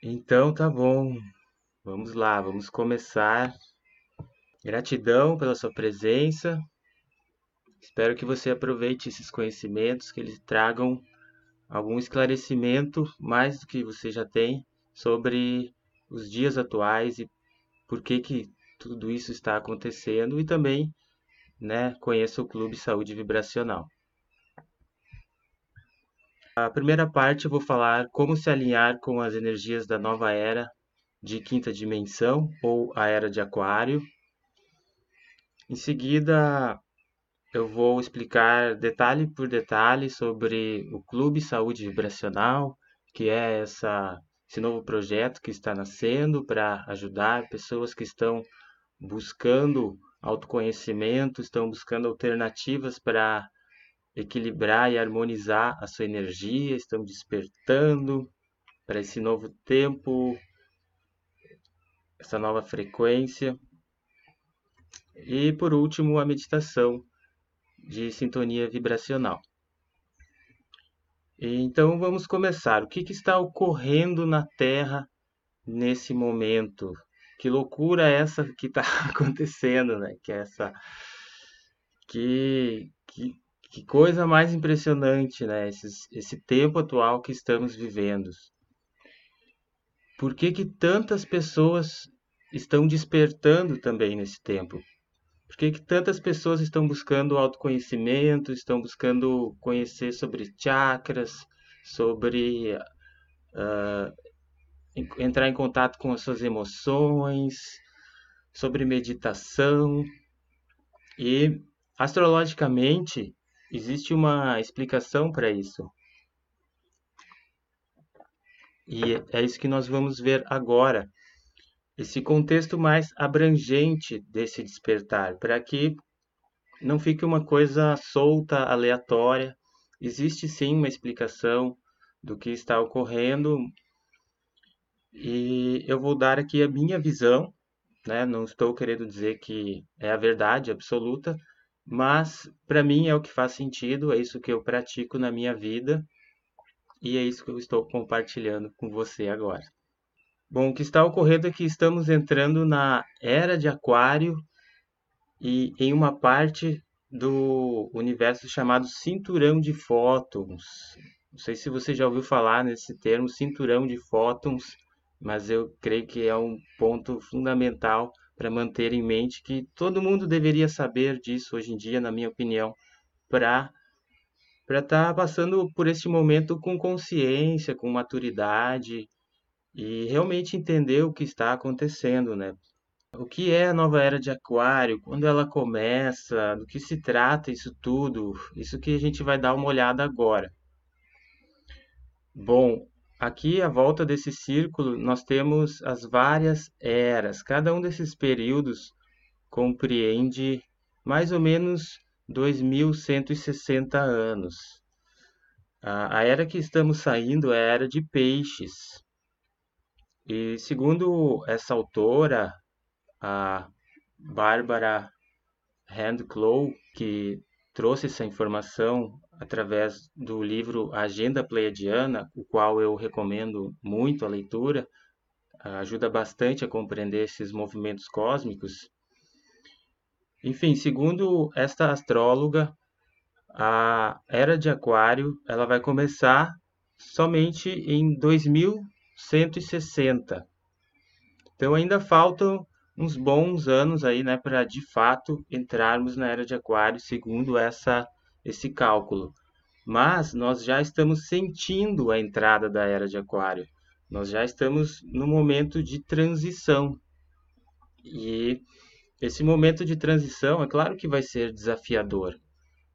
Então tá bom, vamos lá, vamos começar. Gratidão pela sua presença. Espero que você aproveite esses conhecimentos, que eles tragam algum esclarecimento mais do que você já tem sobre os dias atuais e por que que tudo isso está acontecendo e também, né, conheça o Clube Saúde Vibracional. A primeira parte eu vou falar como se alinhar com as energias da nova era de quinta dimensão ou a era de Aquário. Em seguida, eu vou explicar detalhe por detalhe sobre o Clube Saúde Vibracional, que é essa, esse novo projeto que está nascendo para ajudar pessoas que estão buscando autoconhecimento, estão buscando alternativas para equilibrar e harmonizar a sua energia, estão despertando para esse novo tempo, essa nova frequência. E por último, a meditação de sintonia vibracional. Então vamos começar. O que, que está ocorrendo na Terra nesse momento? Que loucura essa que está acontecendo, né? Que é essa que, que que coisa mais impressionante, né? Esse, esse tempo atual que estamos vivendo. Por que, que tantas pessoas estão despertando também nesse tempo? Por que, que tantas pessoas estão buscando autoconhecimento, estão buscando conhecer sobre chakras, sobre uh, entrar em contato com as suas emoções, sobre meditação? E astrologicamente, Existe uma explicação para isso. E é isso que nós vamos ver agora. Esse contexto mais abrangente desse despertar, para que não fique uma coisa solta, aleatória. Existe sim uma explicação do que está ocorrendo e eu vou dar aqui a minha visão, né? Não estou querendo dizer que é a verdade absoluta, mas para mim é o que faz sentido, é isso que eu pratico na minha vida e é isso que eu estou compartilhando com você agora. Bom, o que está ocorrendo é que estamos entrando na era de Aquário e em uma parte do universo chamado cinturão de fótons. Não sei se você já ouviu falar nesse termo, cinturão de fótons, mas eu creio que é um ponto fundamental para manter em mente que todo mundo deveria saber disso hoje em dia, na minha opinião, para para estar tá passando por este momento com consciência, com maturidade e realmente entender o que está acontecendo, né? O que é a nova era de Aquário? Quando ela começa? Do que se trata isso tudo? Isso que a gente vai dar uma olhada agora. Bom, Aqui, à volta desse círculo, nós temos as várias eras. Cada um desses períodos compreende mais ou menos 2160 anos. A, era que estamos saindo é a era de peixes. E segundo essa autora, a Bárbara Handclough, que trouxe essa informação através do livro Agenda Pleiadiana, o qual eu recomendo muito a leitura, ajuda bastante a compreender esses movimentos cósmicos. Enfim, segundo esta astróloga, a era de Aquário ela vai começar somente em 2160. Então ainda faltam uns bons anos aí, né, para de fato entrarmos na era de Aquário, segundo essa esse cálculo. Mas nós já estamos sentindo a entrada da era de Aquário. Nós já estamos no momento de transição. E esse momento de transição, é claro que vai ser desafiador.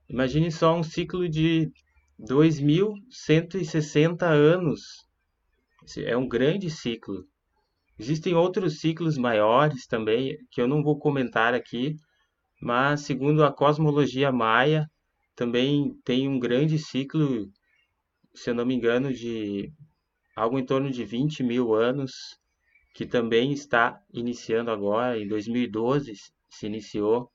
Imagine só um ciclo de 2160 anos. É um grande ciclo. Existem outros ciclos maiores também, que eu não vou comentar aqui, mas segundo a cosmologia maia, também tem um grande ciclo, se eu não me engano, de algo em torno de 20 mil anos, que também está iniciando agora, em 2012 se iniciou.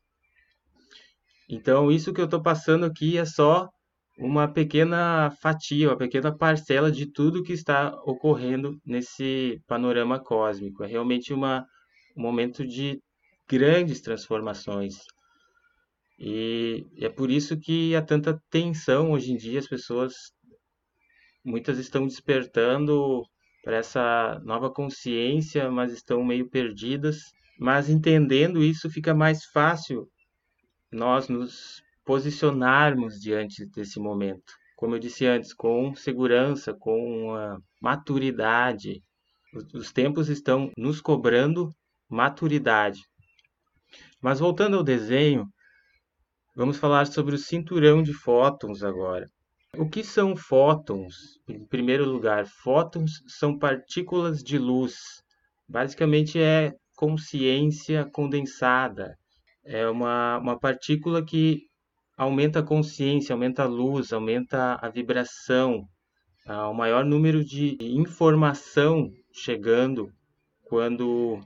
Então, isso que eu estou passando aqui é só uma pequena fatia, uma pequena parcela de tudo que está ocorrendo nesse panorama cósmico. É realmente uma, um momento de grandes transformações. E é por isso que há tanta tensão hoje em dia, as pessoas muitas estão despertando para essa nova consciência, mas estão meio perdidas. Mas entendendo isso, fica mais fácil nós nos posicionarmos diante desse momento. Como eu disse antes, com segurança, com maturidade. Os tempos estão nos cobrando maturidade. Mas voltando ao desenho, vamos falar sobre o cinturão de fótons agora. O que são fótons? Em primeiro lugar, fótons são partículas de luz. Basicamente é consciência condensada. É uma, uma partícula que aumenta a consciência, aumenta a luz, aumenta a vibração, o maior número de informação chegando quando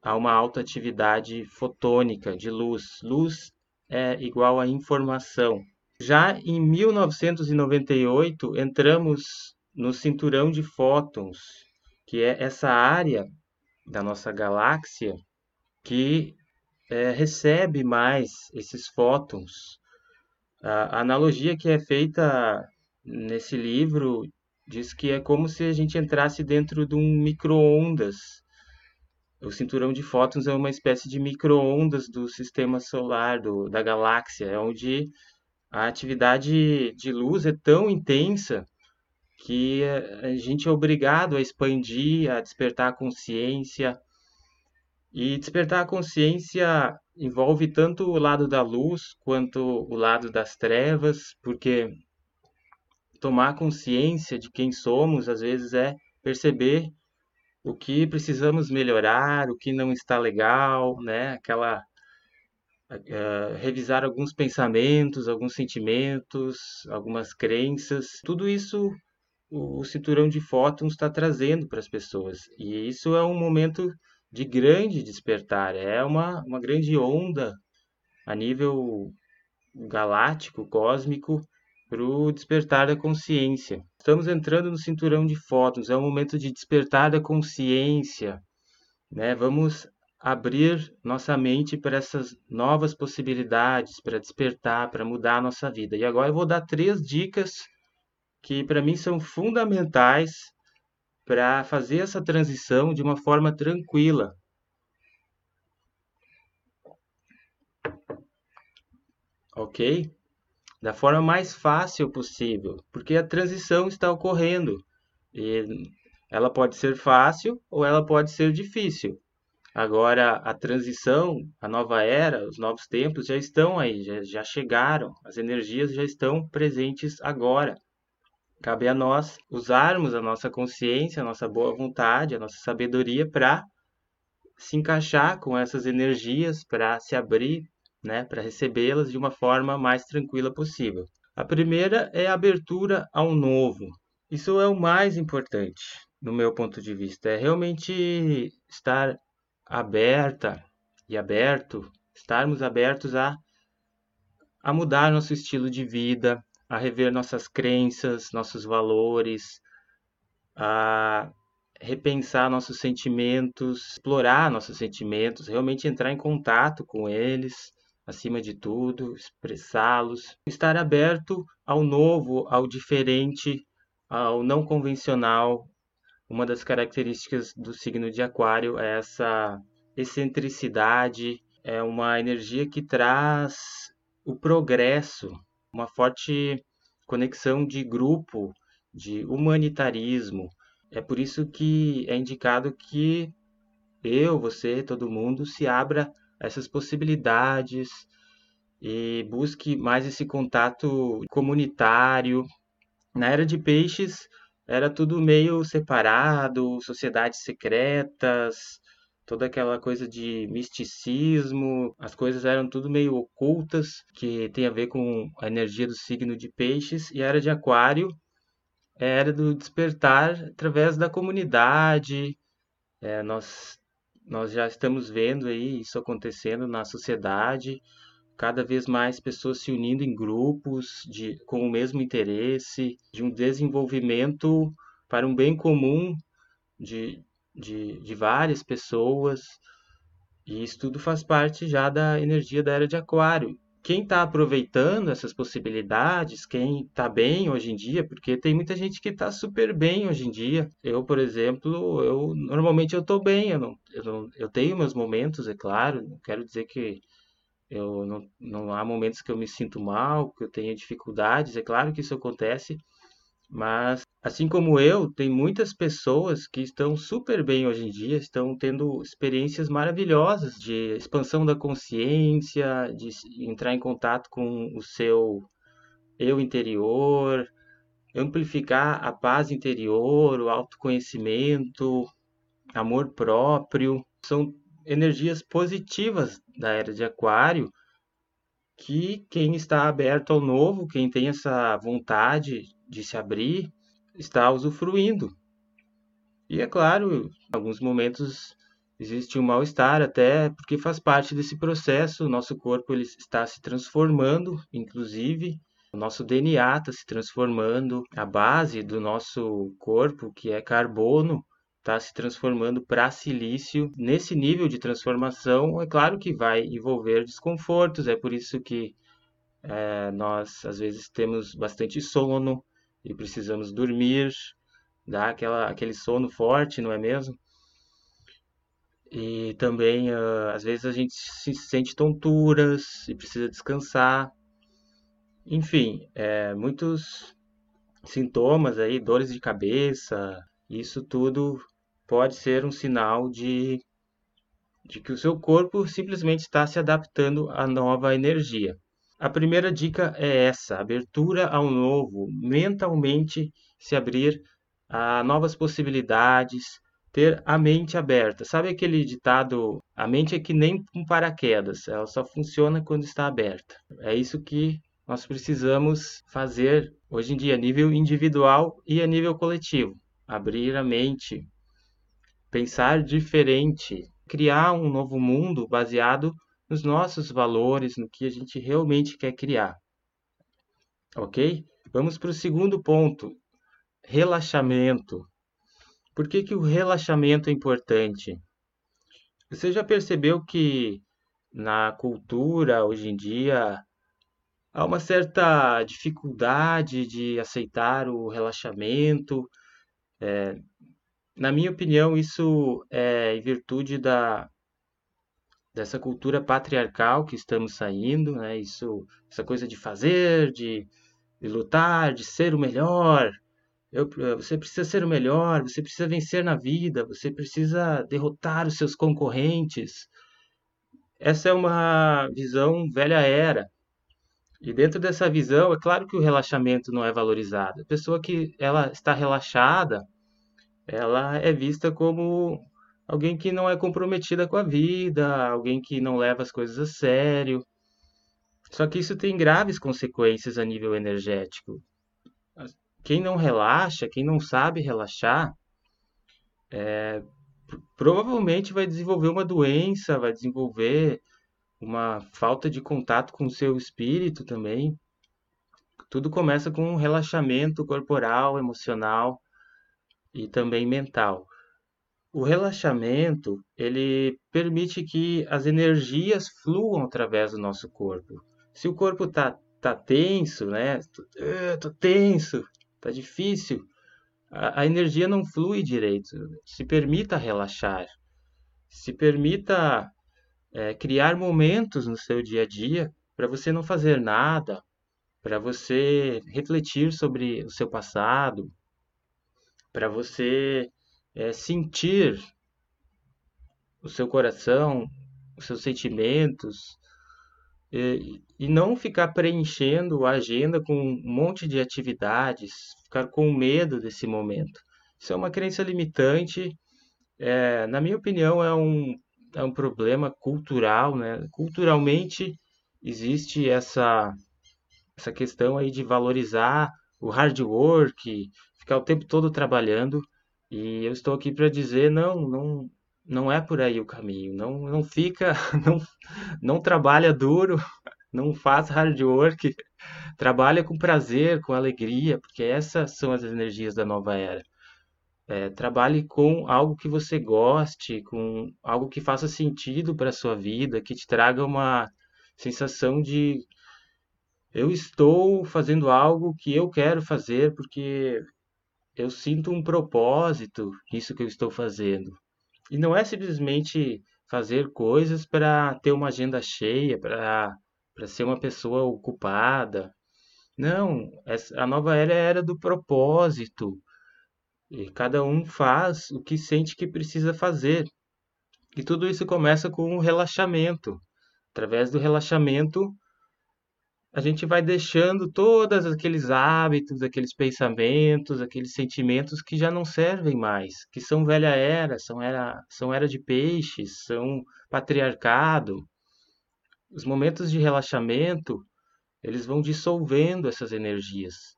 há uma alta atividade fotônica de luz. Luz é igual a informação. Já em 1998, entramos no cinturão de fótons, que é essa área da nossa galáxia que é, recebe mais esses fótons. A, analogia que é feita nesse livro diz que é como se a gente entrasse dentro de um micro-ondas. O cinturão de fótons é uma espécie de micro-ondas do sistema solar, do, da galáxia, é onde a atividade de luz é tão intensa que a gente é obrigado a expandir, a despertar a consciência. E despertar a consciência envolve tanto o lado da luz quanto o lado das trevas, porque tomar consciência de quem somos às vezes é perceber o que precisamos melhorar, o que não está legal, né? Aquela uh, revisar alguns pensamentos, alguns sentimentos, algumas crenças. Tudo isso o, o cinturão de fótons está trazendo para as pessoas. E isso é um momento de grande despertar, é uma, uma grande onda a nível galáctico, cósmico, para o despertar da consciência. Estamos entrando no cinturão de fótons, é um momento de despertar da consciência. Né? Vamos abrir nossa mente para essas novas possibilidades, para despertar, para mudar a nossa vida. E agora eu vou dar três dicas que para mim são fundamentais para fazer essa transição de uma forma tranquila. Ok? Da forma mais fácil possível, porque a transição está ocorrendo. E ela pode ser fácil ou ela pode ser difícil. Agora, a transição, a nova era, os novos tempos já estão aí, já, já chegaram, as energias já estão presentes agora. Cabe a nós usarmos a nossa consciência, a nossa boa vontade, a nossa sabedoria para se encaixar com essas energias, para se abrir, né, para recebê-las de uma forma mais tranquila possível. A primeira é a abertura ao novo. Isso é o mais importante, no meu ponto de vista, é realmente estar aberta e aberto, estarmos abertos a, a mudar nosso estilo de vida, a rever nossas crenças, nossos valores, a repensar nossos sentimentos, explorar nossos sentimentos, realmente entrar em contato com eles, acima de tudo, expressá-los, estar aberto ao novo, ao diferente, ao não convencional, uma das características do signo de Aquário é essa excentricidade, é uma energia que traz o progresso, uma forte conexão de grupo, de humanitarismo. É por isso que é indicado que eu, você, todo mundo se abra essas possibilidades e busque mais esse contato comunitário. Na era de peixes, era tudo meio separado, sociedades secretas, toda aquela coisa de misticismo, as coisas eram tudo meio ocultas, que tem a ver com a energia do signo de Peixes, e a era de Aquário era do despertar através da comunidade. É, nós, nós já estamos vendo aí isso acontecendo na sociedade, cada vez mais pessoas se unindo em grupos de, com o mesmo interesse, de um desenvolvimento para um bem comum de, de, de várias pessoas. E isso tudo faz parte já da energia da era de Aquário. Quem está aproveitando essas possibilidades, quem está bem hoje em dia, porque tem muita gente que está super bem hoje em dia. Eu, por exemplo, eu normalmente eu estou bem, eu, não, eu, não, eu tenho meus momentos, é claro, não quero dizer que eu não, não há momentos que eu me sinto mal, que eu tenha dificuldades, é claro que isso acontece, mas assim como eu, tem muitas pessoas que estão super bem hoje em dia, estão tendo experiências maravilhosas de expansão da consciência, de entrar em contato com o seu eu interior, amplificar a paz interior, o autoconhecimento, amor próprio. São energias positivas da era de Aquário que quem está aberto ao novo, quem tem essa vontade de se abrir, está usufruindo. E é claro, em alguns momentos existe um mal-estar até porque faz parte desse processo, o nosso corpo ele está se transformando, inclusive o nosso DNA está se transformando, a base do nosso corpo, que é carbono, está se transformando para silício. Nesse nível de transformação, é claro que vai envolver desconfortos, é por isso que é, nós às vezes temos bastante sono e precisamos dormir, dar aquela, aquele sono forte, não é mesmo? E também, uh, às vezes, a gente se sente tonturas e precisa descansar. Enfim, é, muitos sintomas aí, dores de cabeça, isso tudo pode ser um sinal de, de que o seu corpo simplesmente está se adaptando à nova energia. A primeira dica é essa: abertura ao novo, mentalmente se abrir a novas possibilidades, ter a mente aberta. Sabe aquele ditado: a mente é que nem um paraquedas, ela só funciona quando está aberta. É isso que nós precisamos fazer hoje em dia, a nível individual e a nível coletivo. Abrir a mente, pensar diferente, criar um novo mundo baseado nos nossos valores, no que a gente realmente quer criar. Ok? Vamos para o segundo ponto: relaxamento. Por que, que o relaxamento é importante? Você já percebeu que na cultura hoje em dia há uma certa dificuldade de aceitar o relaxamento? É, na minha opinião, isso é em virtude da, dessa cultura patriarcal que estamos saindo, né? Isso, essa coisa de fazer, de, de lutar, de ser o melhor. Eu, você precisa ser o melhor, você precisa vencer na vida, você precisa derrotar os seus concorrentes. Essa é uma visão velha era. E dentro dessa visão, é claro que o relaxamento não é valorizado. A pessoa que ela está relaxada, ela é vista como alguém que não é comprometida com a vida, alguém que não leva as coisas a sério. Só que isso tem graves consequências a nível energético. Quem não relaxa, quem não sabe relaxar, é, provavelmente vai desenvolver uma doença, vai desenvolver uma falta de contato com o seu espírito também. Tudo começa com um relaxamento corporal, emocional e também mental. O relaxamento, ele permite que as energias fluam através do nosso corpo. Se o corpo tá, tá tenso, né? Uh, tô tenso, tá difícil, a, a energia não flui direito. Se permita relaxar. Se permita é, criar momentos no seu dia a dia para você não fazer nada, para você refletir sobre o seu passado, para você é, sentir o seu coração, os seus sentimentos, e, e, não ficar preenchendo a agenda com um monte de atividades, ficar com medo desse momento. Isso é uma crença limitante, é, na minha opinião, é um, é um problema cultural, né? Culturalmente existe essa, essa questão aí de valorizar o hard work, ficar o tempo todo trabalhando. E eu estou aqui para dizer, não, não, não é por aí o caminho. Não, não fica, não, não trabalha duro, não faz hard work, trabalha com prazer, com alegria, porque essas são as energias da nova era. É, trabalhe com algo que você goste, com algo que faça sentido para a sua vida, que te traga uma sensação de eu estou fazendo algo que eu quero fazer porque eu sinto um propósito nisso que eu estou fazendo. E não é simplesmente fazer coisas para ter uma agenda cheia, para ser uma pessoa ocupada. Não, a nova era é a era do propósito. E cada um faz o que sente que precisa fazer. E tudo isso começa com o relaxamento. Através do relaxamento, a gente vai deixando todos aqueles hábitos, aqueles pensamentos, aqueles sentimentos que já não servem mais, que são velha era, são era, são era de peixes, são patriarcado. Os momentos de relaxamento, eles vão dissolvendo essas energias.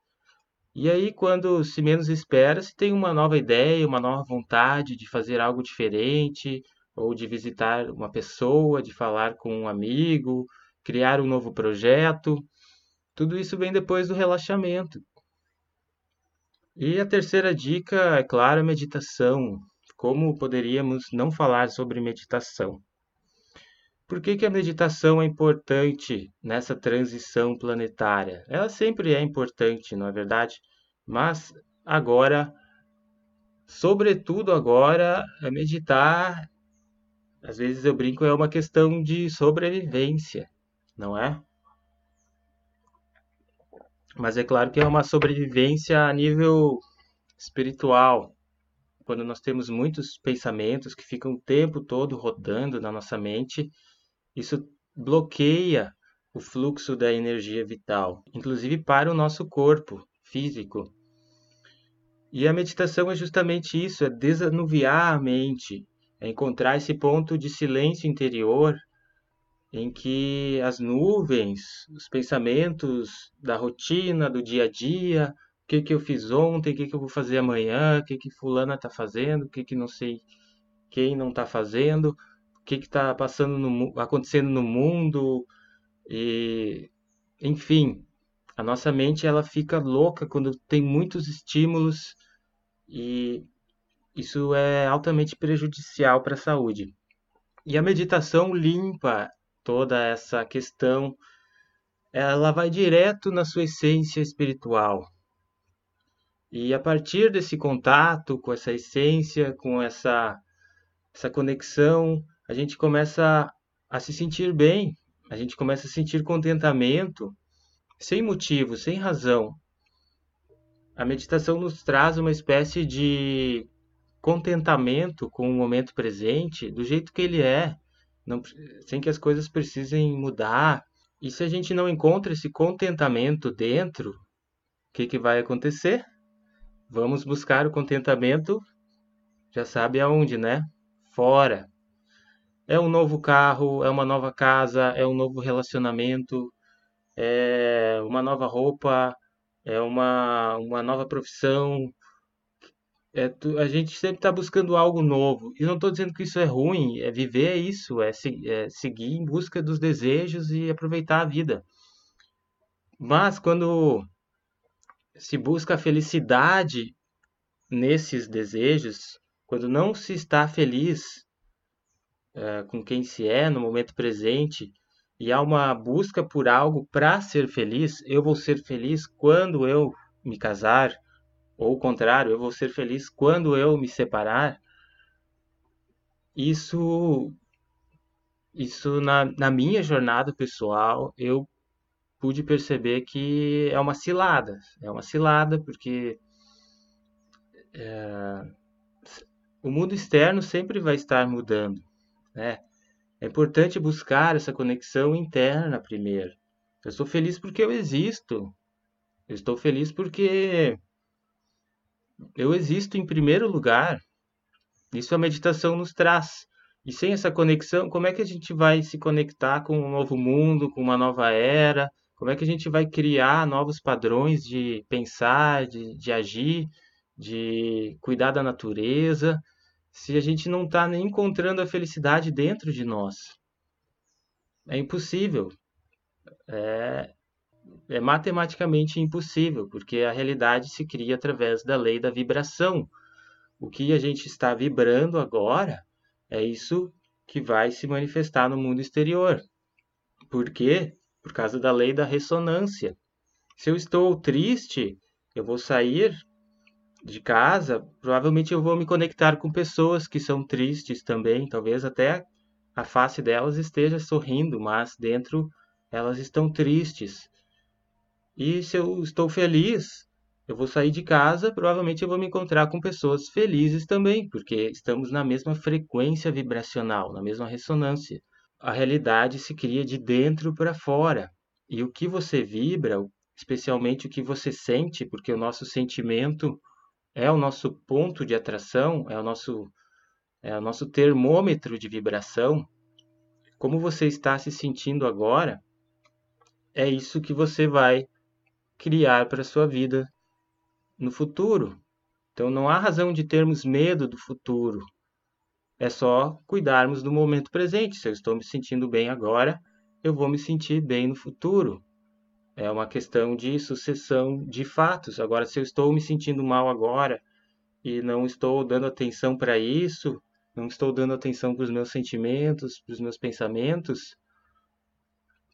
E aí, quando se menos espera, se tem uma nova ideia, uma nova vontade de fazer algo diferente, ou de visitar uma pessoa, de falar com um amigo, criar um novo projeto. Tudo isso vem depois do relaxamento. E a terceira dica, é claro, a meditação. Como poderíamos não falar sobre meditação? Por que, que a meditação é importante nessa transição planetária? Ela sempre é importante, não é verdade? Mas agora, sobretudo agora, é meditar, às vezes eu brinco, é uma questão de sobrevivência não é? Mas é claro que é uma sobrevivência a nível espiritual. Quando nós temos muitos pensamentos que ficam o tempo todo rodando na nossa mente, isso bloqueia o fluxo da energia vital, inclusive para o nosso corpo físico. E a meditação é justamente isso, é desanuviar a mente, é encontrar esse ponto de silêncio interior em que as nuvens, os pensamentos da rotina, do dia a dia, o que, que eu fiz ontem, o que, que eu vou fazer amanhã, o que, que fulana está fazendo, o que, que não sei quem não está fazendo, o que está passando no, acontecendo no mundo, e enfim, a nossa mente ela fica louca quando tem muitos estímulos e isso é altamente prejudicial para a saúde. E a meditação limpa toda essa questão, ela vai direto na sua essência espiritual. E a partir desse contato com essa essência, com essa, essa conexão, a gente começa a se sentir bem, a gente começa a sentir contentamento, sem motivo, sem razão. A meditação nos traz uma espécie de contentamento com o momento presente, do jeito que ele é, não, sem que as coisas precisem mudar. E se a gente não encontra esse contentamento dentro, o que, que vai acontecer? Vamos buscar o contentamento, já sabe aonde, né? Fora. É um novo carro, é uma nova casa, é um novo relacionamento, é uma nova roupa, é uma, uma nova profissão, é, tu- a gente sempre está buscando algo novo. E não estou dizendo que isso é ruim, é viver é isso, é, se- é seguir em busca dos desejos e aproveitar a vida. Mas quando se busca a felicidade nesses desejos, quando não se está feliz, é, com quem se é no momento presente, e há uma busca por algo para ser feliz, eu vou ser feliz quando eu me casar, ou o contrário, eu vou ser feliz quando eu me separar, isso, isso na, na minha jornada pessoal, eu pude perceber que é uma cilada. É uma cilada porque o mundo externo sempre vai estar mudando, né? É importante buscar essa conexão interna primeiro. Eu estou feliz porque eu existo. Eu estou feliz porque eu existo em primeiro lugar. Isso a meditação nos traz. E sem essa conexão, como é que a gente vai se conectar com um novo mundo, com uma nova era? Como é que a gente vai criar novos padrões de pensar, de, de agir, de cuidar da natureza, se a gente não está nem encontrando a felicidade dentro de nós? É impossível. é, é matematicamente impossível, porque a realidade se cria através da lei da vibração. O que a gente está vibrando agora é isso que vai se manifestar no mundo exterior. Por quê? Por causa da lei da ressonância. Se eu estou triste, eu vou sair de casa, provavelmente eu vou me conectar com pessoas que são tristes também, talvez até a face delas esteja sorrindo, mas dentro elas estão tristes. E se eu estou feliz, eu vou sair de casa, provavelmente eu vou me encontrar com pessoas felizes também, porque estamos na mesma frequência vibracional, na mesma ressonância. A realidade se cria de dentro para fora. E o que você vibra, especialmente o que você sente, porque o nosso sentimento é o nosso ponto de atração, é o nosso é o nosso termômetro de vibração. Como você está se sentindo agora, é isso que você vai criar para a sua vida no futuro. Então não há razão de termos medo do futuro. É só cuidarmos do momento presente. Se eu estou me sentindo bem agora, eu vou me sentir bem no futuro. É uma questão de sucessão de fatos. Agora, se eu estou me sentindo mal agora e não estou dando atenção para isso, não estou dando atenção para os meus sentimentos, para os meus pensamentos,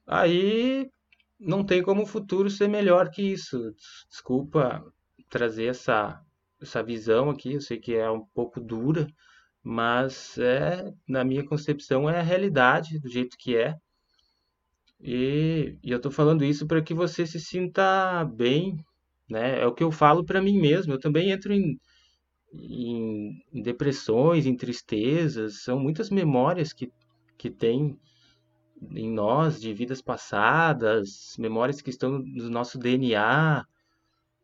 aí não tem como o futuro ser melhor que isso. Desculpa trazer essa, essa visão aqui, eu sei que é um pouco dura, mas é, na minha concepção é a realidade do jeito que é. E, e eu estou falando isso para que você se sinta bem, né? É o que eu falo para mim mesmo. Eu também entro em, em, em depressões, em tristezas. São muitas memórias que, que tem em nós de vidas passadas, memórias que estão no nosso DNA,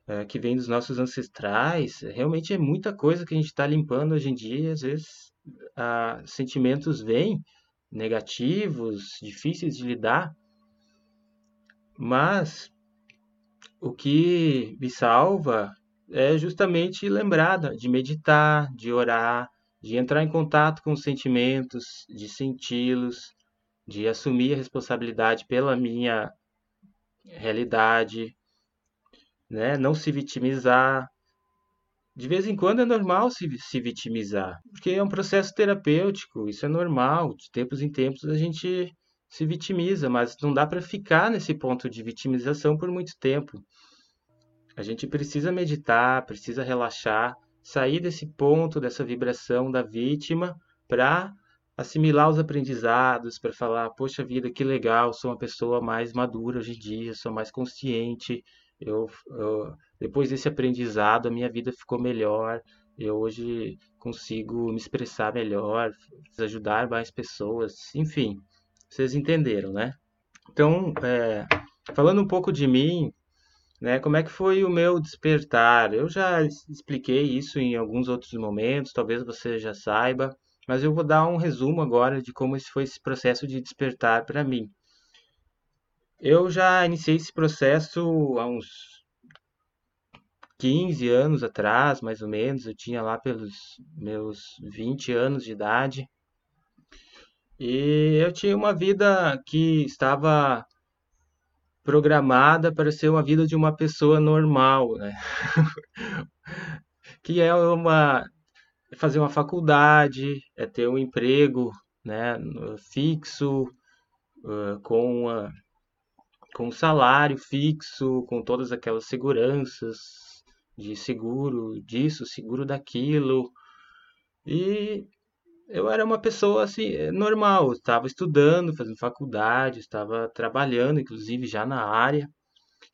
é, que vem dos nossos ancestrais. Realmente é muita coisa que a gente está limpando hoje em dia. Às vezes, ah, sentimentos vêm negativos, difíceis de lidar. Mas o que me salva é justamente lembrar de meditar, de orar, de entrar em contato com os sentimentos, de senti-los, de assumir a responsabilidade pela minha realidade, né? não se vitimizar. De vez em quando é normal se, se vitimizar, porque é um processo terapêutico, isso é normal. De tempos em tempos a gente se vitimiza, mas não dá para ficar nesse ponto de vitimização por muito tempo. A gente precisa meditar, precisa relaxar, sair desse ponto, dessa vibração da vítima, para assimilar os aprendizados, para falar: poxa vida, que legal, sou uma pessoa mais madura hoje em dia, sou mais consciente. Eu, eu, depois desse aprendizado, a minha vida ficou melhor. Eu hoje consigo me expressar melhor, ajudar mais pessoas, enfim. Vocês entenderam, né? Então, é, falando um pouco de mim, né, como é que foi o meu despertar? Eu já expliquei isso em alguns outros momentos, talvez você já saiba, mas eu vou dar um resumo agora de como esse foi esse processo de despertar para mim. Eu já iniciei esse processo há uns 15 anos atrás, mais ou menos, eu tinha lá pelos meus 20 anos de idade. E eu tinha uma vida que estava programada para ser uma vida de uma pessoa normal, né? que é uma é fazer uma faculdade, é ter um emprego, né, fixo, uh, com uma, com um salário fixo, com todas aquelas seguranças de seguro disso, seguro daquilo. E eu era uma pessoa assim, eh, normal, estava estudando, fazendo faculdade, estava trabalhando, inclusive já na área.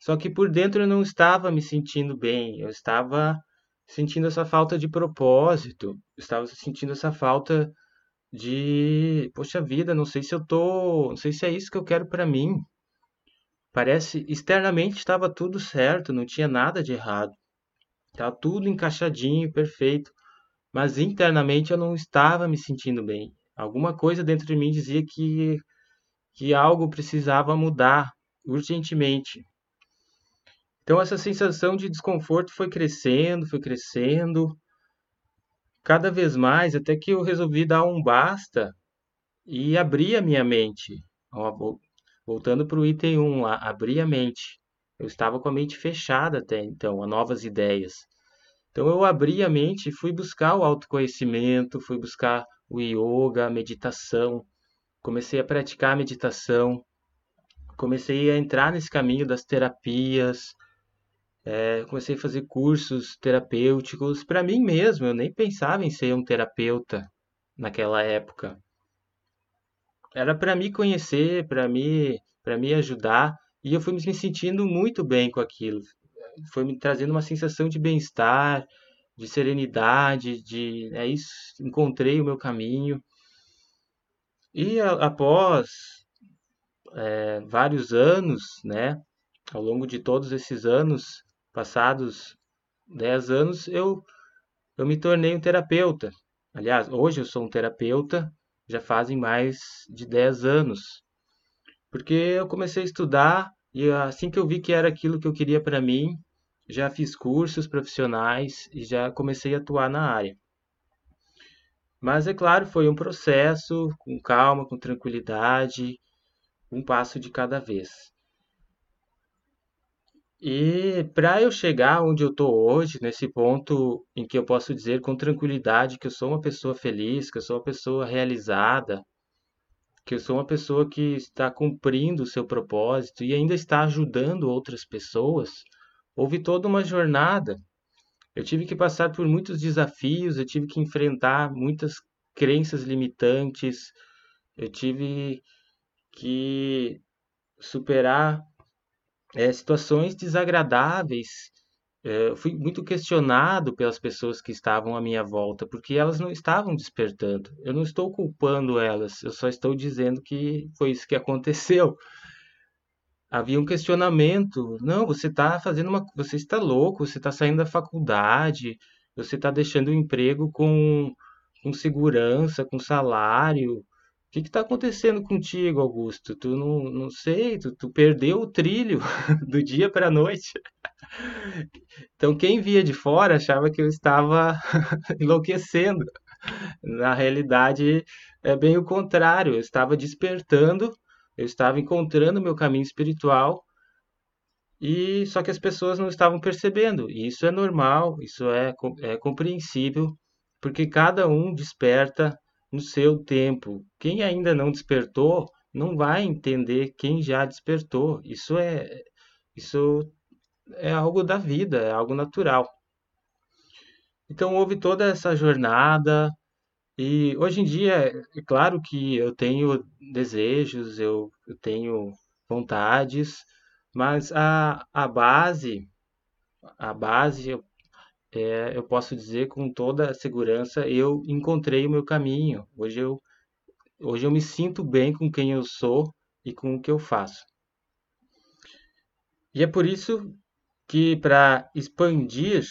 Só que por dentro eu não estava me sentindo bem, eu estava sentindo essa falta de propósito, estava sentindo essa falta de, poxa vida, não sei se eu tô, não sei se é isso que eu quero para mim. Parece externamente estava tudo certo, não tinha nada de errado. Estava tudo encaixadinho, perfeito mas internamente eu não estava me sentindo bem. Alguma coisa dentro de mim dizia que, que algo precisava mudar urgentemente. Então essa sensação de desconforto foi crescendo, foi crescendo, cada vez mais, até que eu resolvi dar um basta e abrir a minha mente voltando para o item 1, a, abrir a mente. Eu estava com a mente fechada até então, a novas ideias. Então eu abri a mente e fui buscar o autoconhecimento, fui buscar o yoga, a meditação. Comecei a praticar a meditação, comecei a entrar nesse caminho das terapias, é, comecei a fazer cursos terapêuticos para mim mesmo. Eu nem pensava em ser um terapeuta naquela época. Era para me conhecer, para me, para me ajudar, e eu fui me sentindo muito bem com aquilo. Foi me trazendo uma sensação de bem-estar, de serenidade, de é isso, encontrei o meu caminho. E a, após é, vários anos, né, ao longo de todos esses anos, passados 10 anos, eu, eu me tornei um terapeuta. Aliás, hoje eu sou um terapeuta, já fazem mais de 10 anos. Porque eu comecei a estudar e assim que eu vi que era aquilo que eu queria para mim, já fiz cursos profissionais e já comecei a atuar na área. Mas é claro, foi um processo com calma, com tranquilidade, um passo de cada vez. E para eu chegar onde eu estou hoje, nesse ponto em que eu posso dizer com tranquilidade que eu sou uma pessoa feliz, que eu sou uma pessoa realizada, que eu sou uma pessoa que está cumprindo o seu propósito e ainda está ajudando outras pessoas, houve toda uma jornada. Eu tive que passar por muitos desafios, eu tive que enfrentar muitas crenças limitantes, eu tive que superar é, situações desagradáveis. É, fui muito questionado pelas pessoas que estavam à minha volta, porque elas não estavam despertando. Eu não estou culpando elas, eu só estou dizendo que foi isso que aconteceu. Havia um questionamento. Não, você está fazendo uma. Você está louco, você está saindo da faculdade, você está deixando o emprego com, com segurança, com salário, que está acontecendo contigo, Augusto? Tu não, não sei, tu, tu perdeu o trilho do dia para a noite. Então, quem via de fora achava que eu estava enlouquecendo. Na realidade, é bem o contrário. Eu estava despertando, eu estava encontrando meu caminho espiritual, e só que as pessoas não estavam percebendo. E isso é normal, isso é, é compreensível, porque cada um desperta no seu tempo. Quem ainda não despertou não vai entender quem já despertou. Isso é isso é algo da vida, é algo natural. Então houve toda essa jornada e hoje em dia é claro que eu tenho desejos, eu, eu tenho vontades, mas a, a base a base é, eu posso dizer com toda segurança, eu encontrei o meu caminho. Hoje eu, hoje eu me sinto bem com quem eu sou e com o que eu faço. E é por isso que para expandir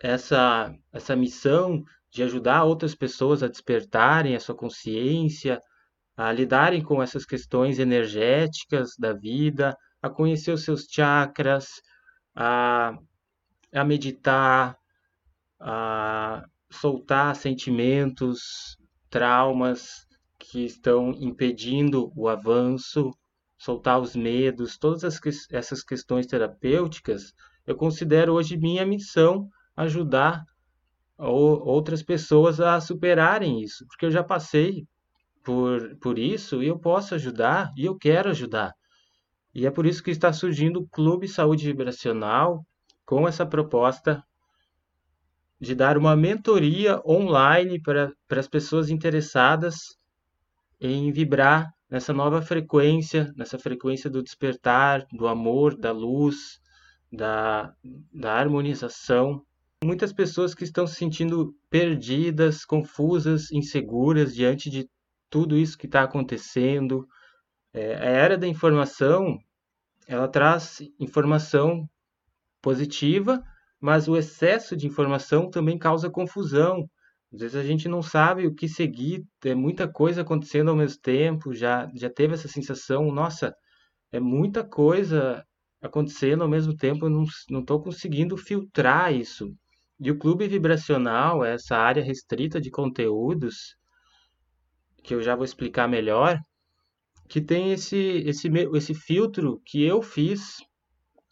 essa, essa missão de ajudar outras pessoas a despertarem a sua consciência, a lidarem com essas questões energéticas da vida, a conhecer os seus chakras, a a meditar, a soltar sentimentos, traumas que estão impedindo o avanço, soltar os medos, todas essas questões terapêuticas, eu considero hoje minha missão ajudar outras pessoas a superarem isso, porque eu já passei por, por isso e eu posso ajudar e eu quero ajudar. E é por isso que está surgindo o Clube Saúde Vibracional, com essa proposta de dar uma mentoria online para, para as pessoas interessadas em vibrar nessa nova frequência, nessa frequência do despertar, do amor, da luz, da, da harmonização. Muitas pessoas que estão se sentindo perdidas, confusas, inseguras diante de tudo isso que está acontecendo. É, a era da informação, ela traz informação positiva, mas o excesso de informação também causa confusão. Às vezes a gente não sabe o que seguir, é muita coisa acontecendo ao mesmo tempo, já, já teve essa sensação, nossa, é muita coisa acontecendo ao mesmo tempo, eu não estou conseguindo filtrar isso. E o clube vibracional, essa área restrita de conteúdos, que eu já vou explicar melhor, que tem esse, esse, esse filtro que eu fiz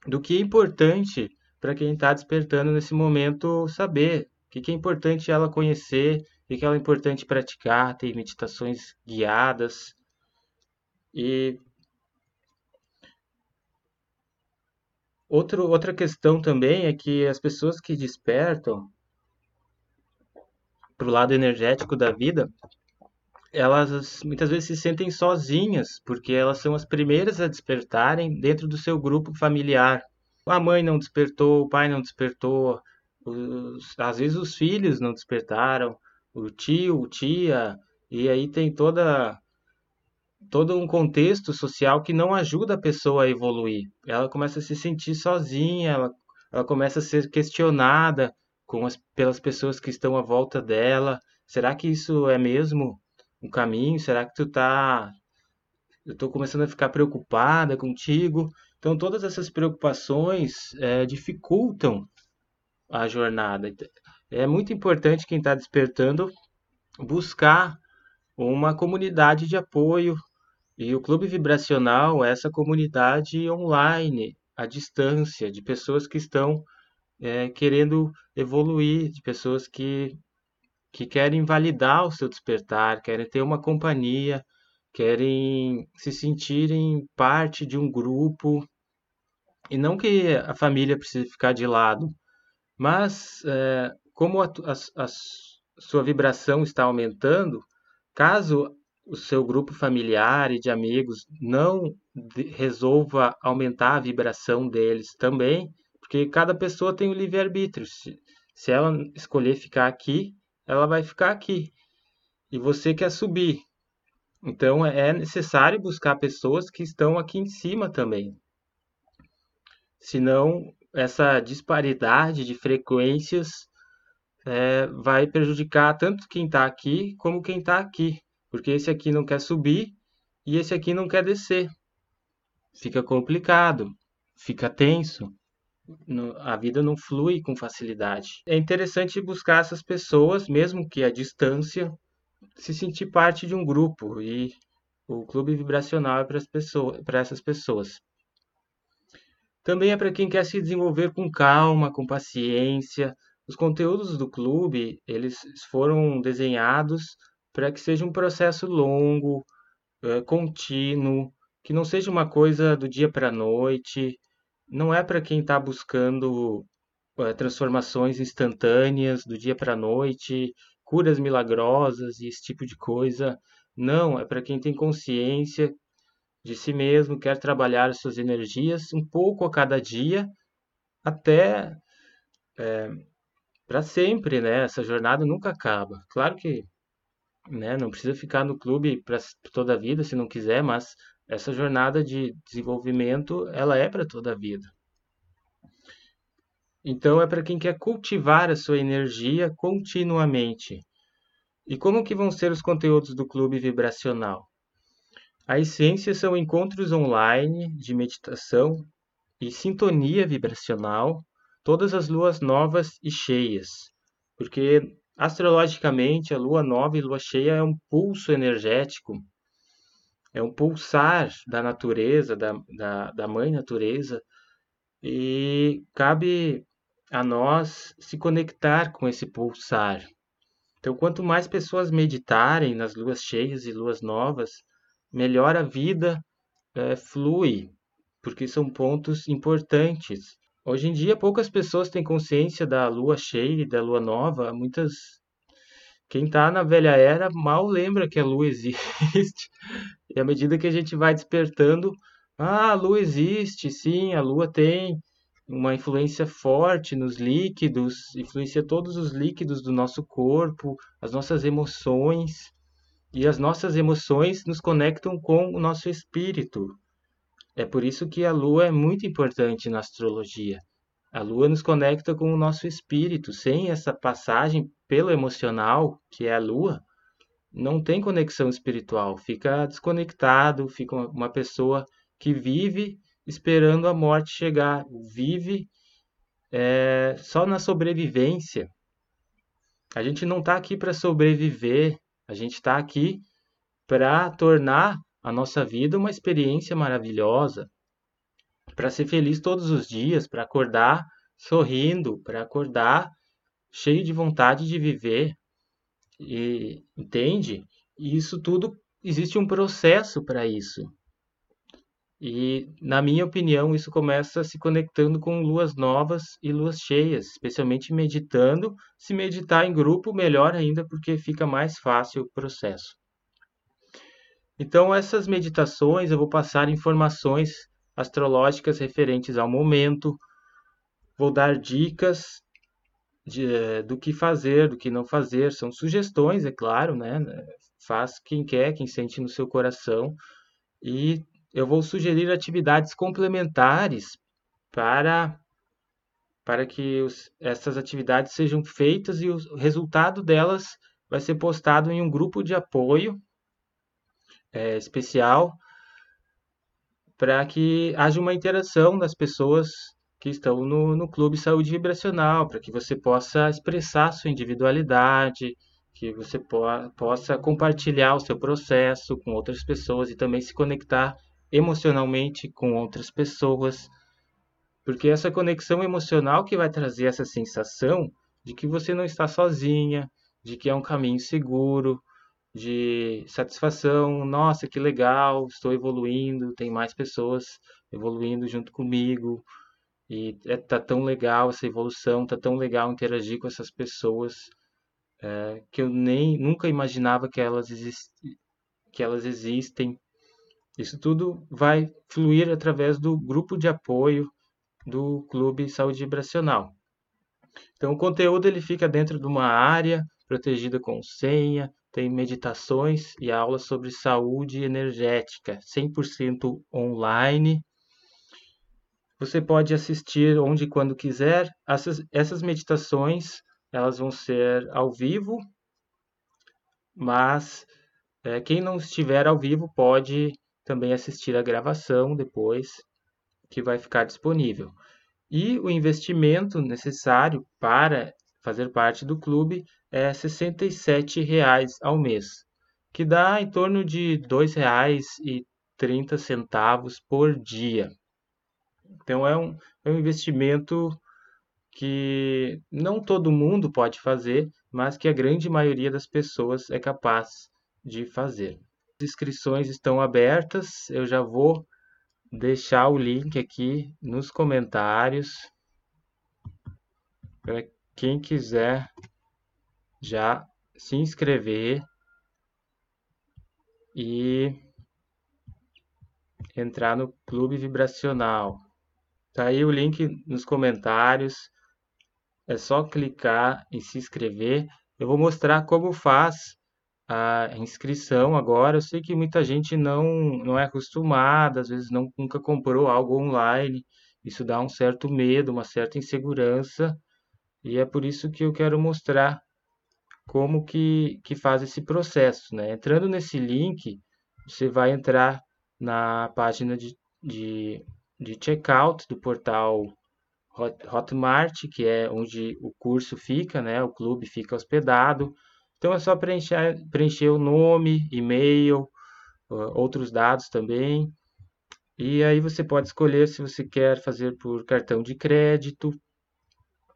do que é importante para quem está despertando nesse momento saber. O que, que é importante ela conhecer, o que, que é importante praticar, tem meditações guiadas. E Outro, outra questão também é que as pessoas que despertam para o lado energético da vida, elas muitas vezes se sentem sozinhas, porque elas são as primeiras a despertarem dentro do seu grupo familiar. A mãe não despertou, o pai não despertou, os, às vezes os filhos não despertaram, o tio, tia, e aí tem toda todo um contexto social que não ajuda a pessoa a evoluir. Ela começa a se sentir sozinha, ela, ela começa a ser questionada com as, pelas pessoas que estão à volta dela. Será que isso é mesmo um caminho? Será que tu tá eu estou começando a ficar preocupada contigo. Então, todas essas preocupações é, dificultam a jornada. É muito importante quem está despertando buscar uma comunidade de apoio, e o Clube Vibracional é essa comunidade online, à distância, de pessoas que estão é, querendo evoluir, de pessoas que, que querem validar o seu despertar, querem ter uma companhia, querem se sentirem parte de um grupo. E não que a família precise ficar de lado, mas é, como a, a, a sua vibração está aumentando, caso o seu grupo familiar e de amigos não resolva aumentar a vibração deles também, porque cada pessoa tem o livre-arbítrio. Se, se ela escolher ficar aqui, ela vai ficar aqui. E você quer subir. Então é necessário buscar pessoas que estão aqui em cima também. Senão, essa disparidade de frequências é, vai prejudicar tanto quem está aqui como quem está aqui porque esse aqui não quer subir e esse aqui não quer descer. Fica complicado, fica tenso, a vida não flui com facilidade. É interessante buscar essas pessoas, mesmo que à distância, se sentir parte de um grupo e o clube vibracional é para, pessoas, para essas pessoas. Também é para quem quer se desenvolver com calma, com paciência. Os conteúdos do clube, eles foram desenhados para que seja um processo longo, é, contínuo, que não seja uma coisa do dia para a noite. Não é para quem está buscando é, transformações instantâneas do dia para a noite, curas milagrosas e esse tipo de coisa. Não, é para quem tem consciência de si mesmo, quer trabalhar as suas energias um pouco a cada dia, até é, para sempre, né? Essa jornada nunca acaba. Claro que né? Não precisa ficar no clube para toda a vida se não quiser, mas essa jornada de desenvolvimento, ela é para toda a vida. Então é para quem quer cultivar a sua energia continuamente. E como que vão ser os conteúdos do clube vibracional? A essência são encontros online de meditação e sintonia vibracional, todas as luas novas e cheias, porque Astrologicamente, a lua nova e lua cheia é um pulso energético, é um pulsar da natureza, da, da, da mãe natureza, e cabe a nós se conectar com esse pulsar. Então, quanto mais pessoas meditarem nas luas cheias e luas novas, melhor a vida é, flui, porque são pontos importantes Hoje em dia, poucas pessoas têm consciência da lua cheia e da lua nova. Muitas. Quem está na velha era mal lembra que a lua existe. E à medida que a gente vai despertando, ah, a lua existe, sim, a lua tem uma influência forte nos líquidos, influencia todos os líquidos do nosso corpo, as nossas emoções. E as nossas emoções nos conectam com o nosso espírito. É por isso que a lua é muito importante na astrologia. A lua nos conecta com o nosso espírito. Sem essa passagem pelo emocional, que é a lua, não tem conexão espiritual. Fica desconectado, fica uma pessoa que vive esperando a morte chegar, vive é, só na sobrevivência. A gente não está aqui para sobreviver, a gente está aqui para tornar a nossa vida uma experiência maravilhosa, para ser feliz todos os dias, para acordar sorrindo, para acordar cheio de vontade de viver. E entende? Isso tudo existe um processo para isso. E, na minha opinião, isso começa se conectando com luas novas e luas cheias, especialmente meditando. Se meditar em grupo, melhor ainda, porque fica mais fácil o processo. Então, essas meditações eu vou passar informações astrológicas referentes ao momento, vou dar dicas de, eh, do que fazer, do que não fazer. São sugestões, é claro, né? Faz quem quer, quem sente no seu coração. E eu vou sugerir atividades complementares para para que os, essas atividades sejam feitas e o resultado delas vai ser postado em um grupo de apoio é, especial para que haja uma interação das pessoas que estão no, no Clube Saúde Vibracional, para que você possa expressar sua individualidade, que você po possa compartilhar o seu processo com outras pessoas e também se conectar emocionalmente com outras pessoas, porque essa conexão emocional que vai trazer essa sensação de que você não está sozinha, de que é um caminho seguro, de satisfação, nossa, que legal, estou evoluindo, tem mais pessoas evoluindo junto comigo, e é, tá tão legal essa evolução, tá tão legal interagir com essas pessoas é, que eu nem nunca imaginava que elas, que elas existem isso tudo vai fluir através do grupo de apoio do Clube Saúde Vibracional. Então, o conteúdo ele fica dentro de uma área protegida com senha, tem meditações e aulas sobre saúde energética, 100% online. Você pode assistir onde e quando quiser. Essas, essas meditações elas vão ser ao vivo, mas é, quem não estiver ao vivo pode também assistir a gravação depois, que vai ficar disponível. E o investimento necessário para fazer parte do clube é R$ 67,00 ao mês, que dá em torno de R$ 2,30 por dia. Então é um, é um investimento que não todo mundo pode fazer, mas que a grande maioria das pessoas é capaz de fazer inscrições estão abertas. Eu já vou deixar o link aqui nos comentários para quem quiser já se inscrever e entrar no Clube Vibracional. Tá aí o link nos comentários. É só clicar em se inscrever. Eu vou mostrar como faz a inscrição agora. Eu sei que muita gente não, não é acostumada, às vezes não, nunca comprou algo online. Isso dá um certo medo, uma certa insegurança. E é por isso que eu quero mostrar como que, que faz esse processo. Né? Entrando nesse link, você vai entrar na página de, de, de checkout do portal Hotmart, que é onde o curso fica, né? o clube fica hospedado. Então é só preencher, preencher o nome, e-mail, outros dados também. E aí você pode escolher se você quer fazer por cartão de crédito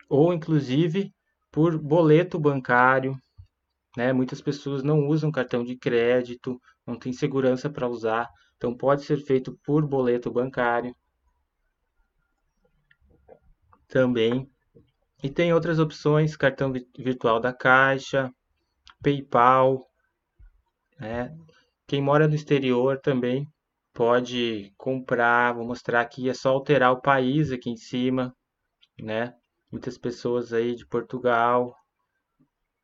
ou inclusive por boleto bancário. Né? Muitas pessoas não usam cartão de crédito, não tem segurança para usar, então pode ser feito por boleto bancário também. E tem outras opções, cartão virtual da Caixa, PayPal. Né? Quem mora no exterior também pode comprar. Vou mostrar aqui, é só alterar o país aqui em cima, né? Muitas pessoas aí de Portugal,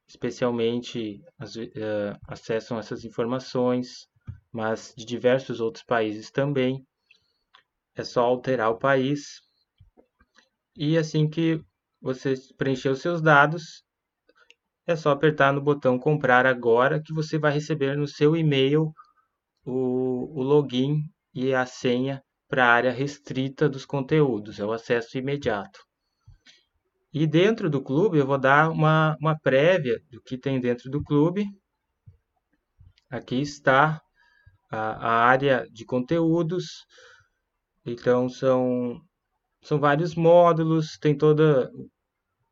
especialmente, as, uh, acessam essas informações, mas de diversos outros países também. É só alterar o país. E assim que você preencher os seus dados, é só apertar no botão comprar agora que você vai receber no seu e-mail o, o login e a senha para a área restrita dos conteúdos, é o acesso imediato. E dentro do clube eu vou dar uma, uma prévia do que tem dentro do clube. Aqui está a, a área de conteúdos. Então são são vários módulos, tem toda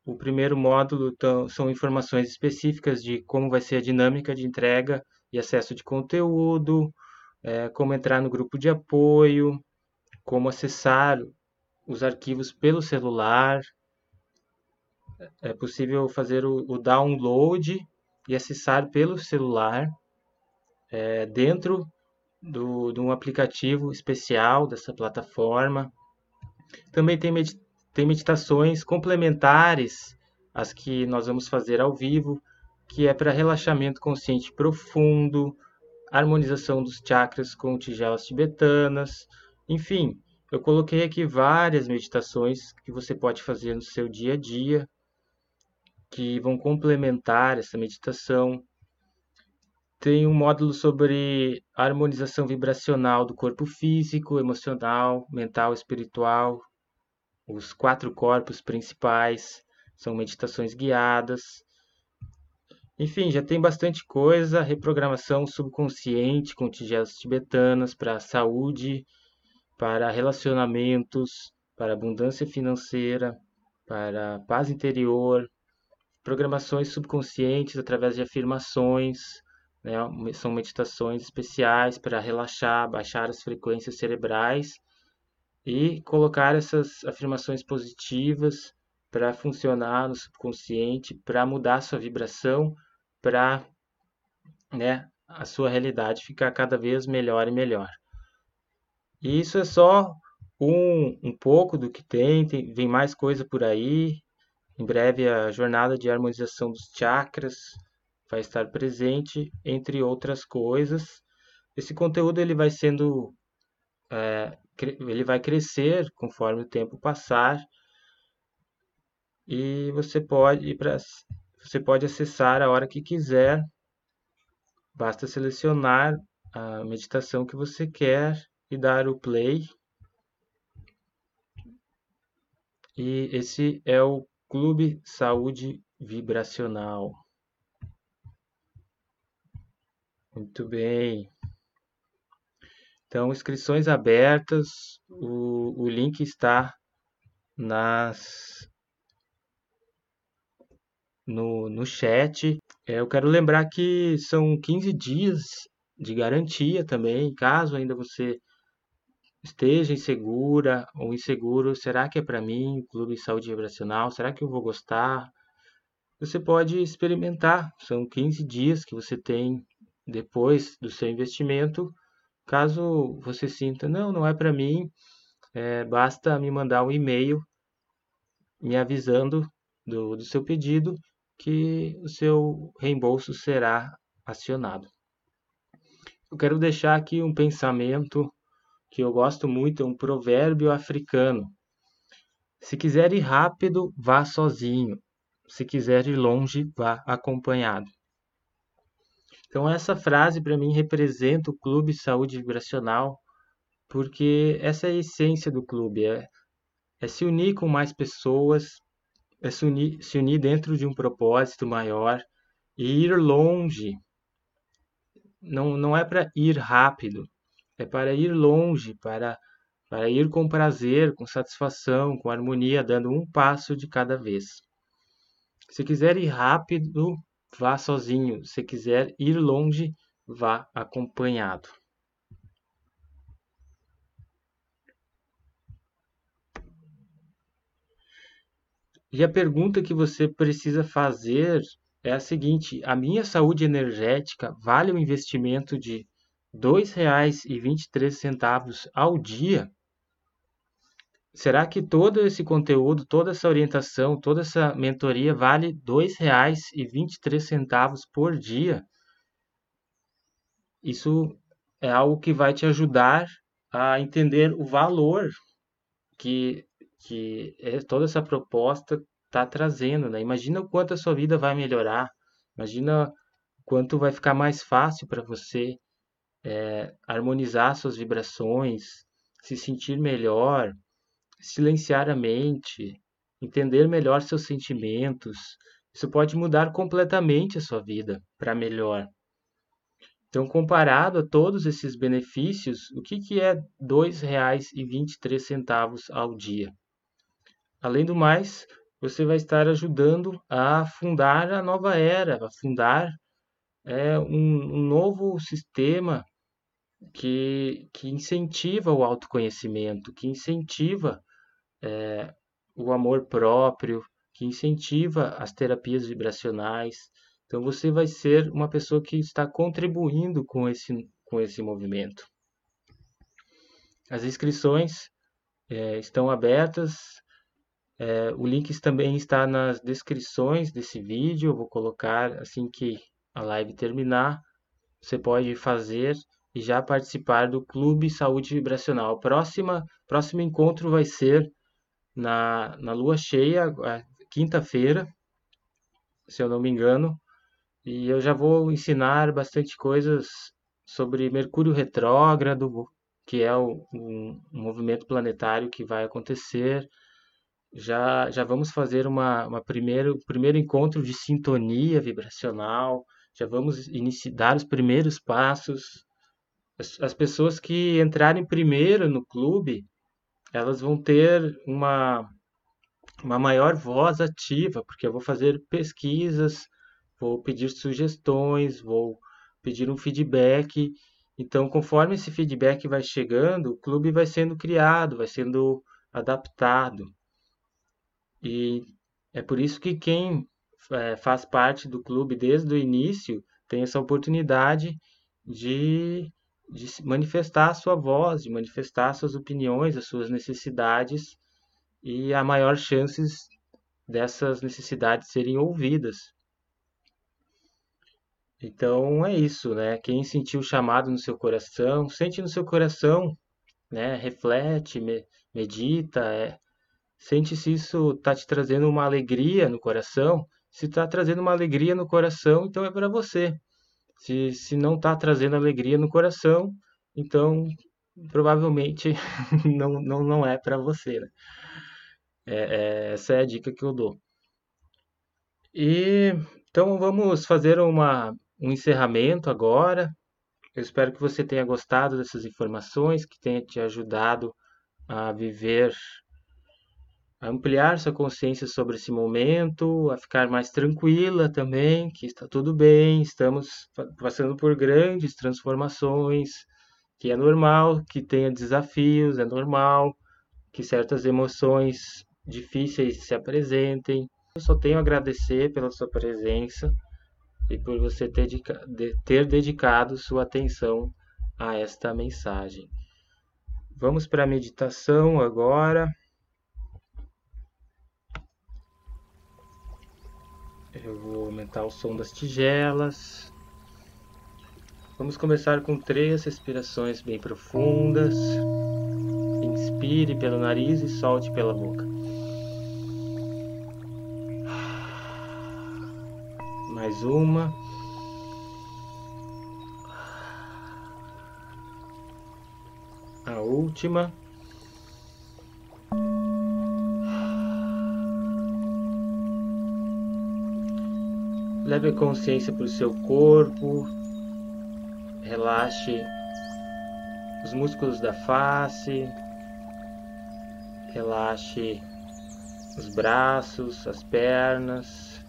o primeiro módulo são informações específicas de como vai ser a dinâmica de entrega e acesso de conteúdo, é, como entrar no grupo de apoio, como acessar os arquivos pelo celular. É possível fazer o, o download e acessar pelo celular é, dentro do, de um aplicativo especial dessa plataforma. Também tem, tem meditações complementares às que nós vamos fazer ao vivo, que é para relaxamento consciente profundo, harmonização dos chakras com tigelas tibetanas, enfim, eu coloquei aqui várias meditações que você pode fazer no seu dia a dia, que vão complementar essa meditação. Tem um módulo sobre harmonização vibracional do corpo físico, emocional, mental, espiritual, os quatro corpos principais, são meditações guiadas. Enfim, já tem bastante coisa, reprogramação subconsciente com tigelas tibetanas para saúde, para relacionamentos, para abundância financeira, para paz interior, programações subconscientes através de afirmações, né? são meditações especiais para relaxar, baixar as frequências cerebrais e colocar essas afirmações positivas para funcionar no subconsciente, para mudar sua vibração, para né, a sua realidade ficar cada vez melhor e melhor. E isso é só um, um pouco do que tem, tem, vem mais coisa por aí. Em breve a jornada de harmonização dos chakras vai estar presente, entre outras coisas. Esse conteúdo ele vai sendo, é, ele vai crescer conforme o tempo passar e você pode para você pode acessar a hora que quiser. Basta selecionar a meditação que você quer e dar o play. E esse é o Clube Saúde Vibracional. Muito bem. Então, inscrições abertas. O, o link está nas no, no chat. É, eu quero lembrar que são 15 dias de garantia também, caso ainda você esteja insegura ou inseguro, será que é para mim, Clube de Saúde Vibracional? Será que eu vou gostar? Você pode experimentar, são 15 dias que você tem depois do seu investimento. Caso você sinta, não, não é para mim, é, basta me mandar um e-mail me avisando do, do seu pedido que o seu reembolso será acionado. Eu quero deixar aqui um pensamento que eu gosto muito, é um provérbio africano. Se quiser ir rápido, vá sozinho. Se quiser ir longe, vá acompanhado. Então essa frase para mim representa o Clube Saúde Vibracional, porque essa é a essência do clube, é, é se unir com mais pessoas, é se unir, se unir dentro de um propósito maior e ir longe. Não, não é para ir rápido, é para ir longe, para, para ir com prazer, com satisfação, com harmonia, dando um passo de cada vez. Se quiser ir rápido, vá sozinho. Se quiser ir longe, vá acompanhado. E a pergunta que você precisa fazer é a seguinte: a minha saúde energética vale um investimento de R$ 2,23 ao dia? Será que todo esse conteúdo, toda essa orientação, toda essa mentoria vale R$ 2,23 por dia? Isso é algo que vai te ajudar a entender o valor que, que toda essa proposta está trazendo. Né? Imagina o quanto a sua vida vai melhorar, imagina o quanto vai ficar mais fácil para você é, harmonizar suas vibrações, se sentir melhor, silenciar a mente, entender melhor seus sentimentos. Isso pode mudar completamente a sua vida para melhor. Então, comparado a todos esses benefícios, o que, que é R$ 2,23 ao dia? Além do mais, você vai estar ajudando a fundar a nova era, a fundar é, um, um novo sistema que, que incentiva o autoconhecimento, que incentiva é, o amor próprio, que incentiva as terapias vibracionais. Então você vai ser uma pessoa que está contribuindo com esse, com esse movimento. As inscrições é, estão abertas. É, o link também está nas descrições desse vídeo. Eu vou colocar assim que a live terminar. Você pode fazer e já participar do Clube Saúde Vibracional. Próxima, próximo encontro vai ser na, na lua cheia, quinta-feira, se eu não me engano, e eu já vou ensinar bastante coisas sobre Mercúrio retrógrado, que é o, um, um movimento planetário que vai acontecer. Já, já vamos fazer uma, uma primeiro, primeiro encontro de sintonia vibracional, já vamos iniciar, dar os primeiros passos as, as pessoas que entrarem primeiro no clube, elas vão ter uma, uma maior voz ativa, porque eu vou fazer pesquisas, vou pedir sugestões, vou pedir um feedback. Então, conforme esse feedback vai chegando, o clube vai sendo criado, vai sendo adaptado. E é por isso que quem é, faz parte do clube desde o início tem essa oportunidade de de manifestar a sua voz, de manifestar suas opiniões, as suas necessidades e a maior chances dessas necessidades serem ouvidas. Então é isso, né? Quem sentiu o chamado no seu coração, sente no seu coração, né? Reflete, me, medita, é, sente se isso está te trazendo uma alegria no coração. Se está trazendo uma alegria no coração, então é para você. Se, se não está trazendo alegria no coração, então provavelmente não, não, não é para você. Né? É, é, essa é a dica que eu dou. E então vamos fazer uma, um encerramento agora. Eu espero que você tenha gostado dessas informações, que tenha te ajudado a viver a ampliar sua consciência sobre esse momento, a ficar mais tranquila também, que está tudo bem, estamos passando por grandes transformações, que é normal que tenha desafios, é normal que certas emoções difíceis se apresentem. Eu só tenho a agradecer pela sua presença e por você ter, ter dedicado sua atenção a esta mensagem. Vamos para a meditação agora. Eu vou aumentar o som das tigelas. Vamos começar com três respirações bem profundas. Inspire pelo nariz e solte pela boca. Mais uma. A última. Leve a consciência para o seu corpo, relaxe os músculos da face, relaxe os braços, as pernas,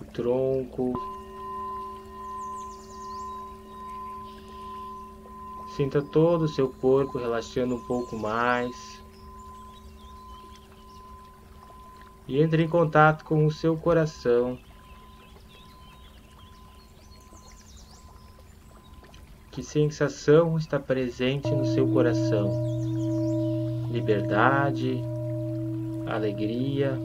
o tronco. Sinta todo o seu corpo relaxando um pouco mais. E entre em contato com o seu coração. Que sensação está presente no seu coração? Liberdade, alegria,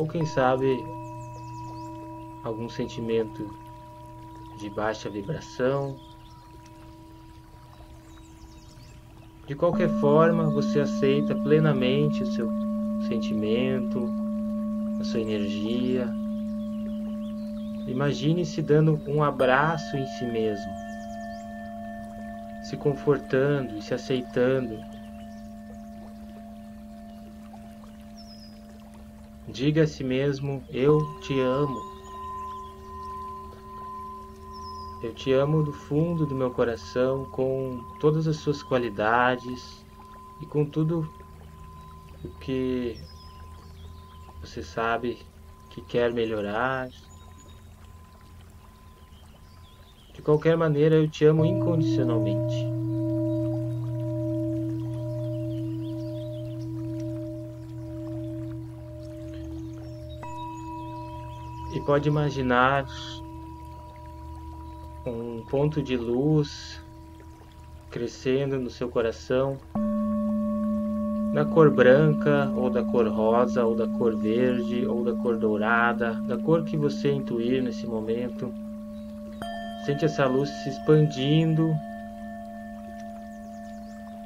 ou quem sabe algum sentimento de baixa vibração. De qualquer forma, você aceita plenamente o seu sentimento, a sua energia Imagine-se dando um abraço em si mesmo, se confortando e se aceitando. Diga a si mesmo: Eu te amo. Eu te amo do fundo do meu coração com todas as suas qualidades e com tudo o que você sabe que quer melhorar. Qualquer maneira, eu te amo incondicionalmente. E pode imaginar um ponto de luz crescendo no seu coração, da cor branca, ou da cor rosa, ou da cor verde, ou da cor dourada, da cor que você intuir nesse momento. Sente essa luz se expandindo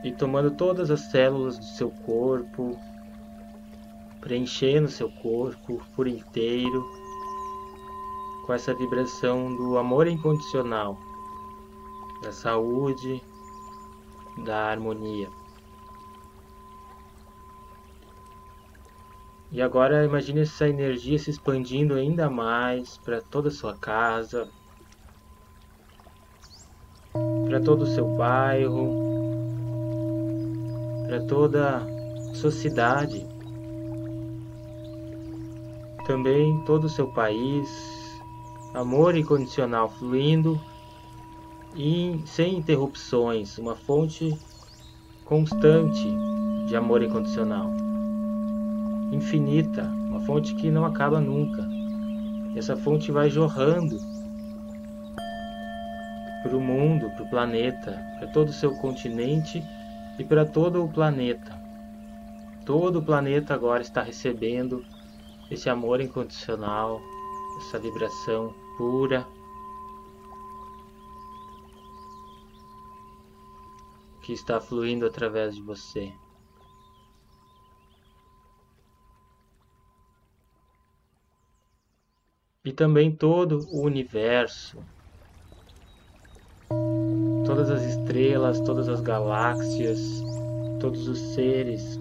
e tomando todas as células do seu corpo, preenchendo seu corpo por inteiro com essa vibração do amor incondicional, da saúde, da harmonia. E agora imagine essa energia se expandindo ainda mais para toda a sua casa, para todo o seu bairro, para toda a sua cidade, também todo o seu país, amor incondicional fluindo e sem interrupções, uma fonte constante de amor incondicional, infinita, uma fonte que não acaba nunca. Essa fonte vai jorrando para o mundo, para o planeta, para todo o seu continente e para todo o planeta. Todo o planeta agora está recebendo esse amor incondicional, essa vibração pura. Que está fluindo através de você. E também todo o universo, todas as estrelas, todas as galáxias, todos os seres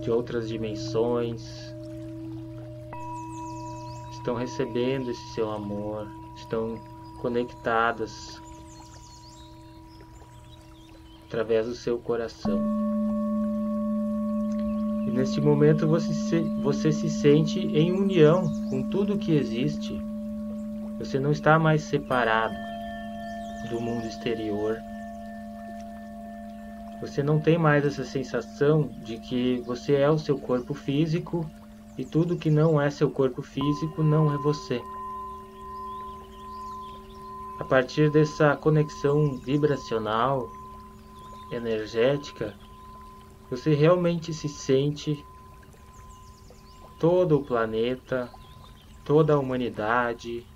de outras dimensões, estão recebendo esse seu amor, estão conectadas através do seu coração. E neste momento você se, você se sente em união com tudo que existe. Você não está mais separado do mundo exterior. Você não tem mais essa sensação de que você é o seu corpo físico e tudo que não é seu corpo físico não é você. A partir dessa conexão vibracional, energética, você realmente se sente todo o planeta, toda a humanidade,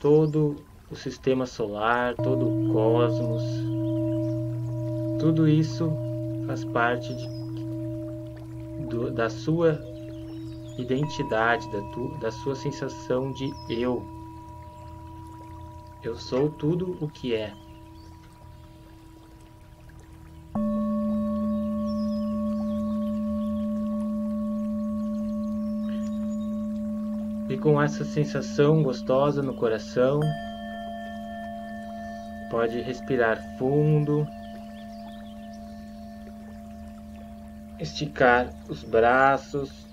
todo o sistema solar, todo o cosmos. Tudo isso faz parte de, do, da sua identidade, da, tu, da sua sensação de eu. Eu sou tudo o que é. E com essa sensação gostosa no coração, pode respirar fundo, esticar os braços,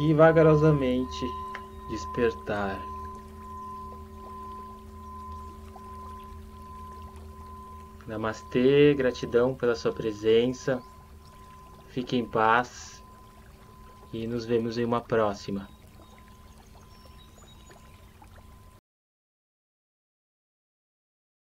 e vagarosamente despertar. Namastê, gratidão pela sua presença. Fique em paz e nos vemos em uma próxima.